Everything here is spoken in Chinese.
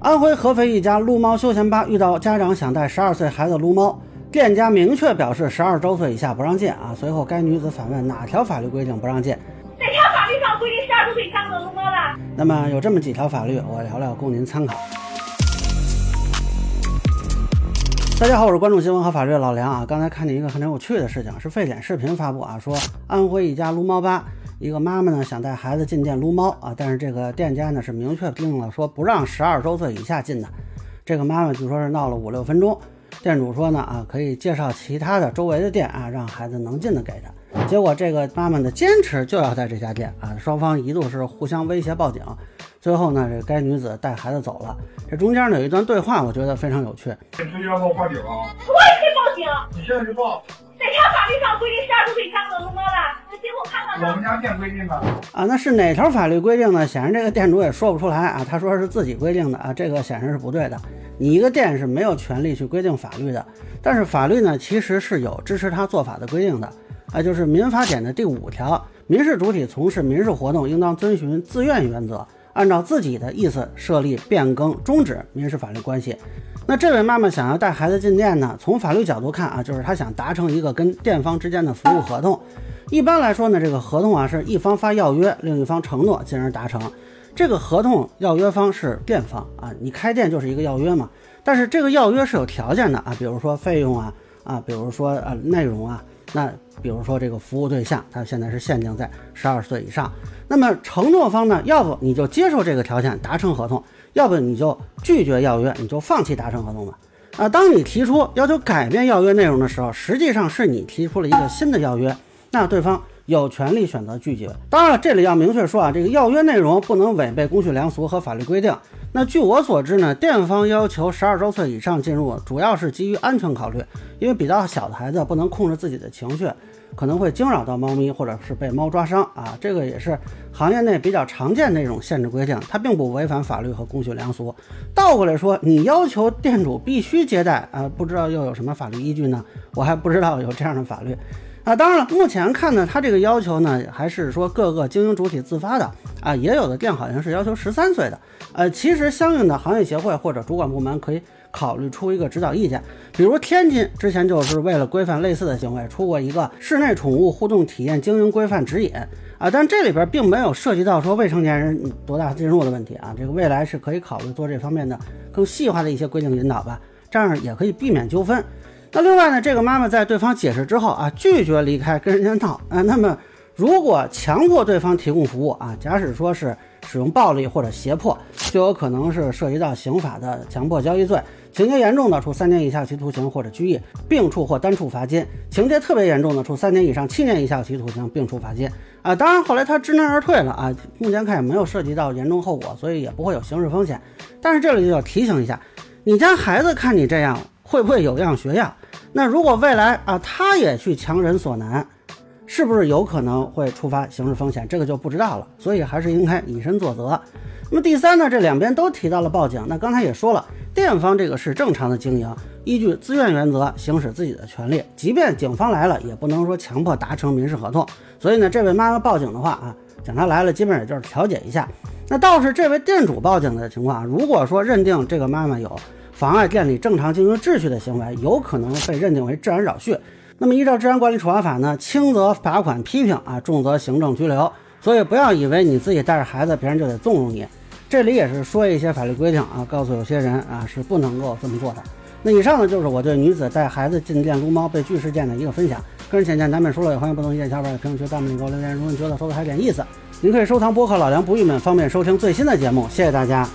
安徽合肥一家撸猫休闲吧遇到家长想带十二岁孩子撸猫，店家明确表示十二周岁以下不让进啊。随后该女子反问哪条法律规定不让进？哪条法律上规定十二周岁以下不能撸猫的？那么有这么几条法律，我聊聊供您参考。大家好，我是关注新闻和法律的老梁啊。刚才看见一个很有趣的事情，是沸点视频发布啊，说安徽一家撸猫吧，一个妈妈呢想带孩子进店撸猫啊，但是这个店家呢是明确定了说不让十二周岁以下进的。这个妈妈据说是闹了五六分钟，店主说呢啊可以介绍其他的周围的店啊，让孩子能进的给他。结果这个妈妈呢坚持就要在这家店啊，双方一度是互相威胁报警。最后呢，这该女子带孩子走了。这中间呢有一段对话，我觉得非常有趣。你直接让我报警啊！我也可以报警。你现在就报。哪条法律上规定十二周岁以下不能撸猫的？你给我看看。我们家店规定的。啊，那是哪条法律规定呢？显然这个店主也说不出来啊。他说是自己规定的啊，这个显然是不对的。你一个店是没有权利去规定法律的，但是法律呢其实是有支持他做法的规定的啊，就是《民法典》的第五条，民事主体从事民事活动应当遵循自愿原则。按照自己的意思设立、变更、终止民事法律关系。那这位妈妈想要带孩子进店呢？从法律角度看啊，就是她想达成一个跟店方之间的服务合同。一般来说呢，这个合同啊是一方发要约，另一方承诺，进而达成。这个合同要约方是店方啊，你开店就是一个要约嘛。但是这个要约是有条件的啊，比如说费用啊啊，比如说呃内容啊。那比如说这个服务对象，他现在是限定在十二岁以上。那么承诺方呢，要不你就接受这个条件达成合同，要不你就拒绝要约，你就放弃达成合同嘛。啊，当你提出要求改变要约内容的时候，实际上是你提出了一个新的要约，那对方有权利选择拒绝。当然，这里要明确说啊，这个要约内容不能违背公序良俗和法律规定。那据我所知呢，店方要求十二周岁以上进入，主要是基于安全考虑，因为比较小的孩子不能控制自己的情绪，可能会惊扰到猫咪，或者是被猫抓伤啊。这个也是行业内比较常见的一种限制规定，它并不违反法律和公序良俗。倒过来说，你要求店主必须接待啊，不知道又有什么法律依据呢？我还不知道有这样的法律。啊，当然了，目前看呢，它这个要求呢，还是说各个经营主体自发的啊，也有的店好像是要求十三岁的。呃，其实相应的行业协会或者主管部门可以考虑出一个指导意见，比如天津之前就是为了规范类似的行为，出过一个室内宠物互动体验经营规范指引啊，但这里边并没有涉及到说未成年人多大进入的问题啊，这个未来是可以考虑做这方面的更细化的一些规定引导吧，这样也可以避免纠纷。那另外呢，这个妈妈在对方解释之后啊，拒绝离开，跟人家闹啊。那么，如果强迫对方提供服务啊，假使说是使用暴力或者胁迫，就有可能是涉及到刑法的强迫交易罪，情节严重的处三年以下有期徒刑或者拘役，并处或单处罚金；情节特别严重的处三年以上七年以下有期徒刑，并处罚金。啊，当然后来他知难而退了啊，目前看也没有涉及到严重后果，所以也不会有刑事风险。但是这里就要提醒一下，你家孩子看你这样。会不会有样学样？那如果未来啊，他也去强人所难，是不是有可能会触发刑事风险？这个就不知道了。所以还是应该以身作则。那么第三呢，这两边都提到了报警。那刚才也说了，店方这个是正常的经营，依据自愿原则行使自己的权利，即便警方来了，也不能说强迫达成民事合同。所以呢，这位妈妈报警的话啊，警察来了，基本也就是调解一下。那倒是这位店主报警的情况，如果说认定这个妈妈有。妨碍店里正常经营秩序的行为，有可能被认定为治安扰序。那么，依照治安管理处罚法呢，轻则罚款批评啊，重则行政拘留。所以，不要以为你自己带着孩子，别人就得纵容你。这里也是说一些法律规定啊，告诉有些人啊是不能够这么做的。那以上呢，就是我对女子带孩子进店撸猫被拒事件的一个分享。个人浅见难免说了，也欢迎不同意见小伙伴在评论区、弹幕里给我留言。如果你觉得说的还有点意思，您可以收藏播客老梁不郁闷，方便收听最新的节目。谢谢大家。